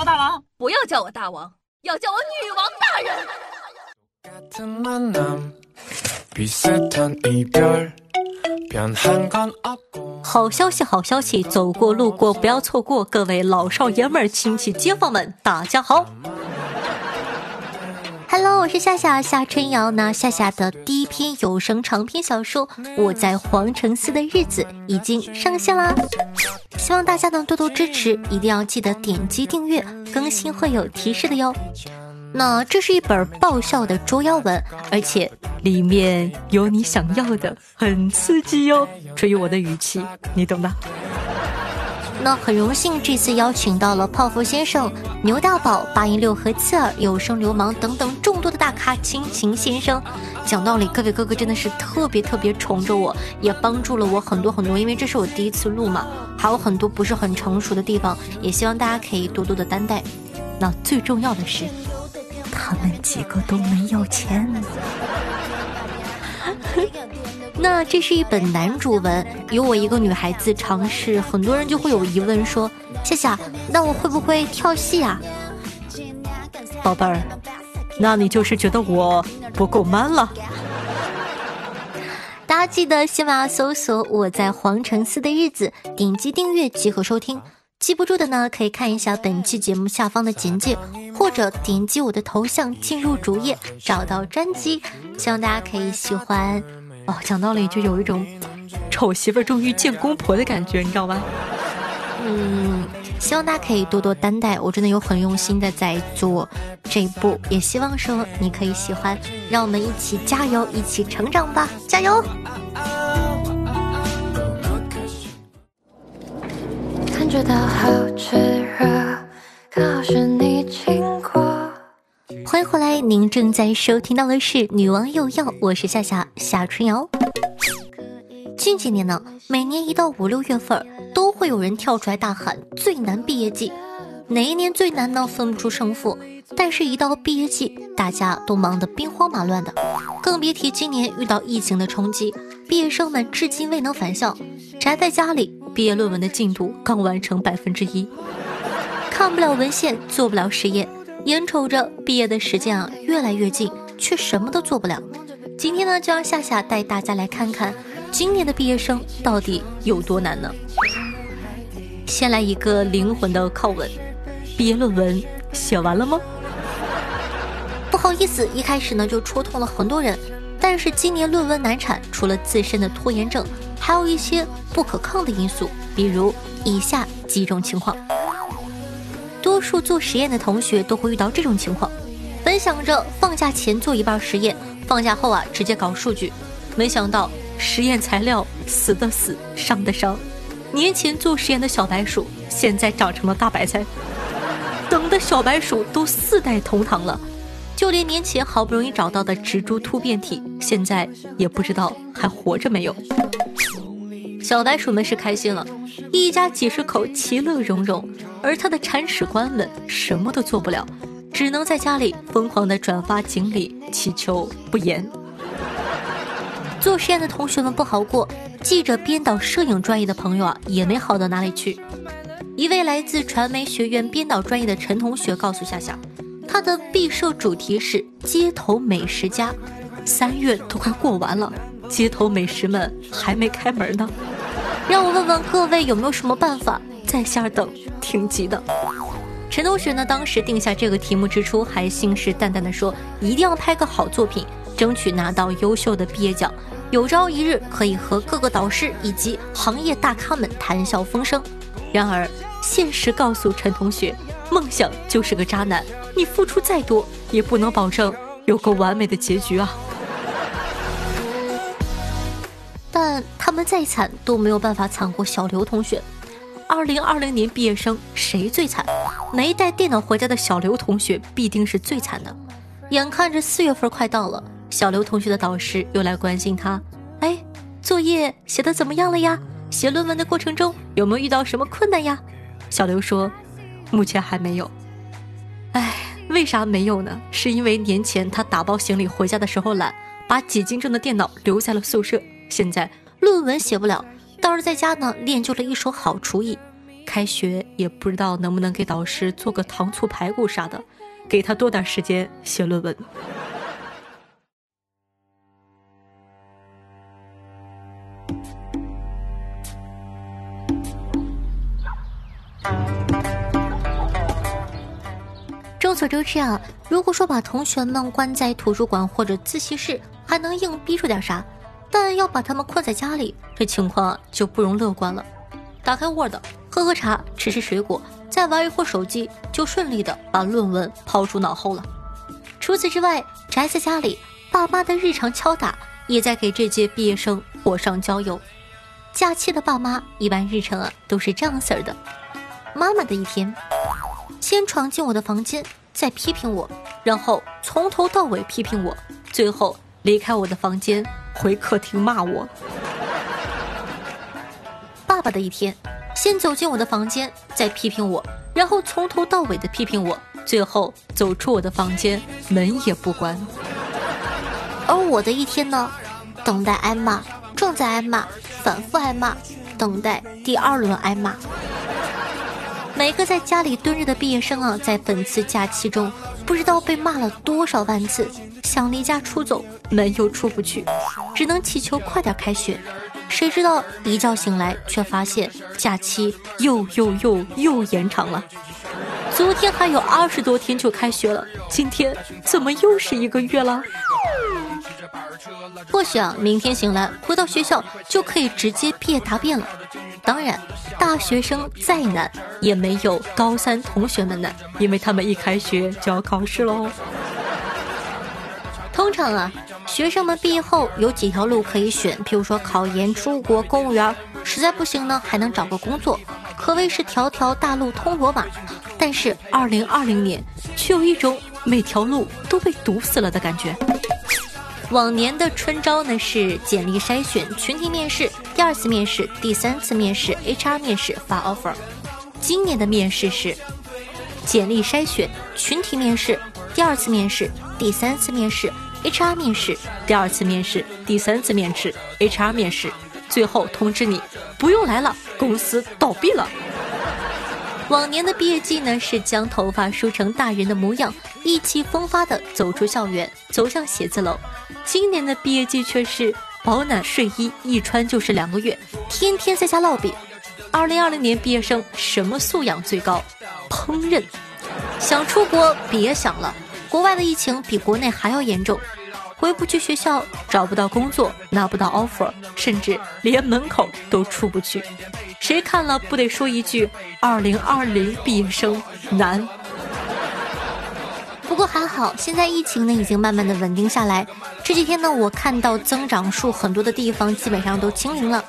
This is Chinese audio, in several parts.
我大王，不要叫我大王，要叫我女王大人。好消息，好消息，走过路过不要错过，各位老少爷们儿、亲戚街坊们，大家好。Hello，我是夏夏夏春瑶。那夏夏的第一篇有声长篇小说《我在皇城寺的日子》已经上线啦，希望大家能多多支持，一定要记得点击订阅，更新会有提示的哟。那这是一本爆笑的捉妖文，而且里面有你想要的，很刺激哟。至于我的语气，你懂的。那很荣幸这次邀请到了泡芙先生、牛大宝、八音六和刺耳、有声流氓等等众多的大咖亲情先生。讲道理，各位哥哥真的是特别特别宠着我，也帮助了我很多很多。因为这是我第一次录嘛，还有很多不是很成熟的地方，也希望大家可以多多的担待。那最重要的是，他们几个都没有钱。那这是一本男主文，有我一个女孩子尝试，很多人就会有疑问说：夏夏，那我会不会跳戏啊？宝贝儿，那你就是觉得我不够 man 了。大家记得喜马拉雅搜索“我在皇城寺的日子”，点击订阅即可收听。记不住的呢，可以看一下本期节目下方的简介，或者点击我的头像进入主页，找到专辑。希望大家可以喜欢。哦，讲道理就有一种丑媳妇终于见公婆的感觉，你知道吧？嗯，希望大家可以多多担待，我真的有很用心的在做这一步，也希望说你可以喜欢，让我们一起加油，一起成长吧，加油！感觉到好炽热，刚好是你。欢迎回来，您正在收听到的是《女王又要》，我是夏夏夏春瑶。近几年呢，每年一到五六月份，都会有人跳出来大喊最难毕业季，哪一年最难呢？分不出胜负。但是，一到毕业季，大家都忙得兵荒马乱的，更别提今年遇到疫情的冲击，毕业生们至今未能返校，宅在家里，毕业论文的进度刚完成百分之一，看不了文献，做不了实验。眼瞅着毕业的时间啊越来越近，却什么都做不了。今天呢，就让夏夏带大家来看看今年的毕业生到底有多难呢？先来一个灵魂的拷问：毕业论文写完了吗？不好意思，一开始呢就戳痛了很多人。但是今年论文难产，除了自身的拖延症，还有一些不可抗的因素，比如以下几种情况。数做实验的同学都会遇到这种情况，本想着放假前做一半实验，放假后啊直接搞数据，没想到实验材料死的死，伤的伤。年前做实验的小白鼠，现在长成了大白菜，等的小白鼠都四代同堂了，就连年前好不容易找到的植株突变体，现在也不知道还活着没有。小白鼠们是开心了，一家几十口其乐融融，而他的铲屎官们什么都做不了，只能在家里疯狂的转发锦鲤，祈求不严。做实验的同学们不好过，记者、编导、摄影专业的朋友啊，也没好到哪里去。一位来自传媒学院编导专业的陈同学告诉夏夏，他的毕设主题是街头美食家，三月都快过完了。街头美食们还没开门呢，让我问问各位有没有什么办法？在线等，挺急的。陈同学呢，当时定下这个题目之初，还信誓旦旦地说，一定要拍个好作品，争取拿到优秀的毕业奖，有朝一日可以和各个导师以及行业大咖们谈笑风生。然而，现实告诉陈同学，梦想就是个渣男，你付出再多，也不能保证有个完美的结局啊。但他们再惨都没有办法惨过小刘同学。二零二零年毕业生谁最惨？没带电脑回家的小刘同学必定是最惨的。眼看着四月份快到了，小刘同学的导师又来关心他：“哎，作业写的怎么样了呀？写论文的过程中有没有遇到什么困难呀？”小刘说：“目前还没有。”哎，为啥没有呢？是因为年前他打包行李回家的时候懒，把几斤重的电脑留在了宿舍。现在论文写不了，倒是在家呢练就了一手好厨艺。开学也不知道能不能给导师做个糖醋排骨啥的，给他多点时间写论文。众所周知啊，如果说把同学们关在图书馆或者自习室，还能硬逼出点啥；但要把他们困在家里，这情况就不容乐观了。打开 Word，喝喝茶，吃吃水果，再玩一会儿手机，就顺利的把论文抛诸脑后了。除此之外，宅在家里，爸妈的日常敲打也在给这届毕业生火上浇油。假期的爸妈一般日程啊都是这样式儿的：妈妈的一天。先闯进我的房间，再批评我，然后从头到尾批评我，最后离开我的房间，回客厅骂我。爸爸的一天，先走进我的房间，再批评我，然后从头到尾的批评我，最后走出我的房间，门也不关。而我的一天呢，等待挨骂，正在挨骂，反复挨骂，等待第二轮挨骂。每个在家里蹲着的毕业生啊，在本次假期中，不知道被骂了多少万次，想离家出走，门又出不去，只能祈求快点开学。谁知道一觉醒来，却发现假期又又又又延长了。昨天还有二十多天就开学了，今天怎么又是一个月了？或许啊，明天醒来回到学校就可以直接毕业答辩了。当然，大学生再难也没有高三同学们难，因为他们一开学就要考试喽。通常啊，学生们毕业后有几条路可以选，譬如说考研、出国、公务员，实在不行呢，还能找个工作，可谓是条条大路通罗马。但是二零二零年却有一种每条路都被堵死了的感觉。往年的春招呢是简历筛选、群体面试、第二次面试、第三次面试、HR 面试发 offer。今年的面试是简历筛选、群体面试、第二次面试、第三次面试、HR 面试、第二次面试、第三次面试、HR 面试，最后通知你不用来了，公司倒闭了。往年的毕业季呢是将头发梳成大人的模样，意气风发的走出校园，走向写字楼。今年的毕业季却是保暖睡衣一穿就是两个月，天天在家烙饼。二零二零年毕业生什么素养最高？烹饪。想出国别想了，国外的疫情比国内还要严重，回不去学校，找不到工作，拿不到 offer，甚至连门口都出不去。谁看了不得说一句：二零二零毕业生难。不过还好，现在疫情呢已经慢慢的稳定下来。这几天呢，我看到增长数很多的地方基本上都清零了。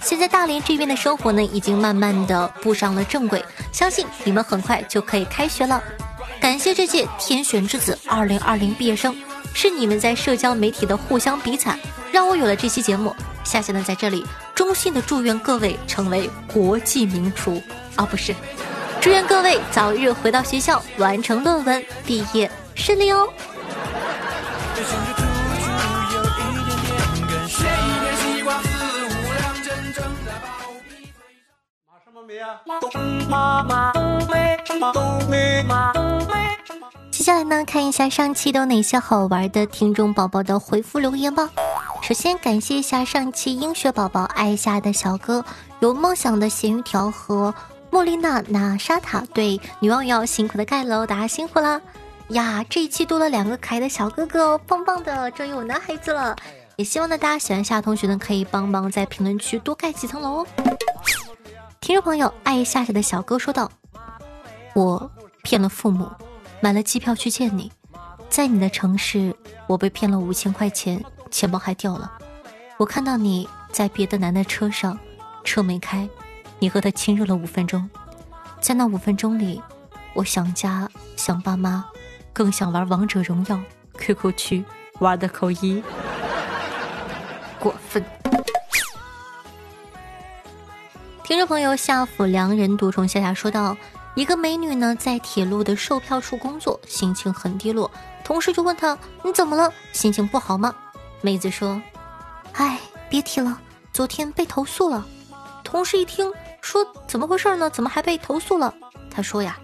现在大连这边的生活呢，已经慢慢的步上了正轨，相信你们很快就可以开学了。感谢这届天选之子二零二零毕业生，是你们在社交媒体的互相比惨，让我有了这期节目。夏夏呢在这里衷心的祝愿各位成为国际名厨啊，不是。祝愿各位早日回到学校，完成论文，毕业顺利哦！接下来呢，看一下上期都有哪些好玩的听众宝宝的回复留言吧。首先感谢一下上期英雪宝宝爱夏的小哥，有梦想的咸鱼条和。莫莉娜娜莎塔对女王要辛苦的盖楼，大家辛苦啦！呀，这一期多了两个可爱的小哥哥哦，棒棒的，终于有男孩子了。也希望呢，大家喜欢夏同学呢，可以帮忙在评论区多盖几层楼哦。听众朋友，爱夏夏的小哥说道：“我骗了父母，买了机票去见你，在你的城市，我被骗了五千块钱，钱包还掉了。我看到你在别的男的车上，车没开。”你和他亲热了五分钟，在那五分钟里，我想家想爸妈，更想玩王者荣耀。QQ 区玩的扣一，过分。听众朋友夏府良人独宠夏夏说道：“一个美女呢，在铁路的售票处工作，心情很低落。同事就问她：你怎么了？心情不好吗？妹子说：哎，别提了，昨天被投诉了。同事一听。说怎么回事呢？怎么还被投诉了？他说呀，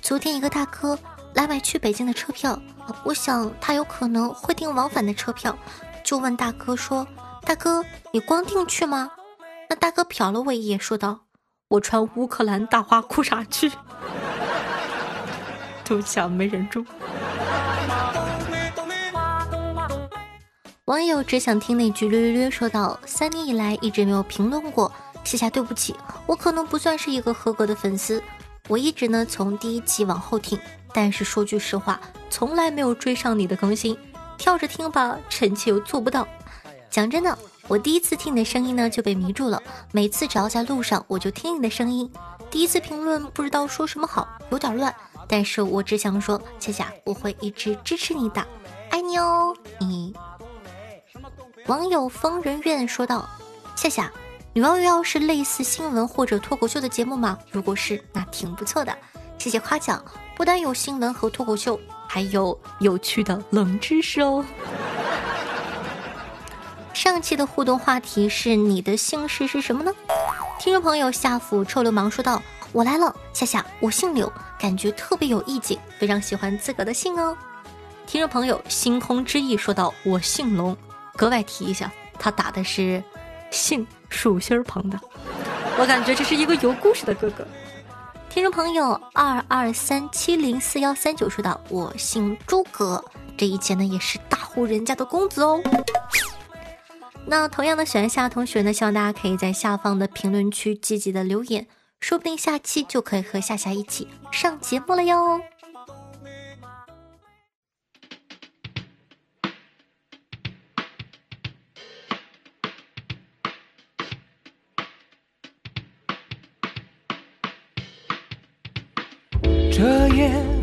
昨天一个大哥来买去北京的车票，我想他有可能会订往返的车票，就问大哥说：“大哥，你光订去吗？”那大哥瞟了我一眼，说道：“我穿乌克兰大花裤衩去。”都想没忍住。网友只想听那句略略略说道：“三年以来一直没有评论过，夏夏对不起，我可能不算是一个合格的粉丝。我一直呢从第一集往后听，但是说句实话，从来没有追上你的更新，跳着听吧，臣妾又做不到。讲真的，我第一次听你的声音呢就被迷住了，每次只要在路上我就听你的声音。第一次评论不知道说什么好，有点乱，但是我只想说，夏夏，我会一直支持你的，爱你哦，你。”网友疯人院说道：“夏夏，女王又要是类似新闻或者脱口秀的节目吗？如果是，那挺不错的。谢谢夸奖，不但有新闻和脱口秀，还有有趣的冷知识哦。”上期的互动话题是你的姓氏是什么呢？听众朋友夏府臭流氓说道：“我来了，夏夏，我姓柳，感觉特别有意境，非常喜欢自个的姓哦。”听众朋友星空之翼说道：“我姓龙。”格外提一下，他打的是姓竖心旁的，我感觉这是一个有故事的哥哥。听众朋友二二三七零四幺三九说道：“我姓诸葛，这以前呢也是大户人家的公子哦。”那同样的喜欢夏同学呢，希望大家可以在下方的评论区积极的留言，说不定下期就可以和夏夏一起上节目了哟。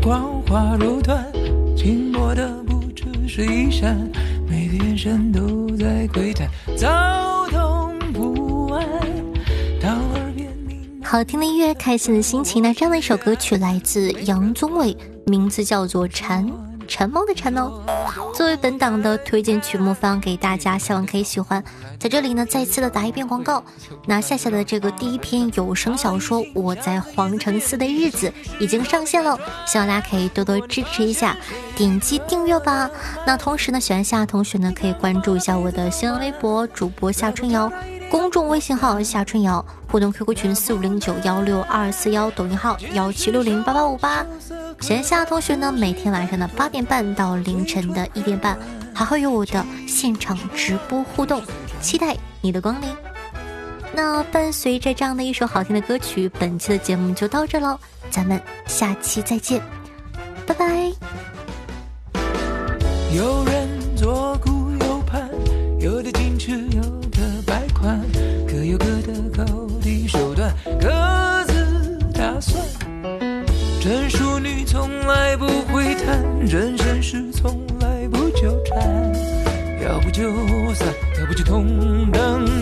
光华如缎，静默的不只是衣衫，每个眼神都在窥探，躁动不安。到耳边好听的音乐，开心的心情。那这样的一首歌曲来自杨宗纬，名字叫做《蝉》。馋猫的馋哦，作为本档的推荐曲目放给大家，希望可以喜欢。在这里呢，再次的打一遍广告。那夏夏的这个第一篇有声小说《我在皇城寺的日子》已经上线了，希望大家可以多多支持一下，点击订阅吧。那同时呢，喜欢夏同学呢，可以关注一下我的新浪微博主播夏春瑶。公众微信号夏春瑶，互动 QQ 群四五零九幺六二四幺，抖音号幺七六零八八五八。闲暇同学呢，每天晚上的八点半到凌晨的一点半，还会有我的现场直播互动，期待你的光临。那伴随着这样的一首好听的歌曲，本期的节目就到这喽，咱们下期再见，拜拜。有人人生是从来不纠缠。要不就散，要不就同等。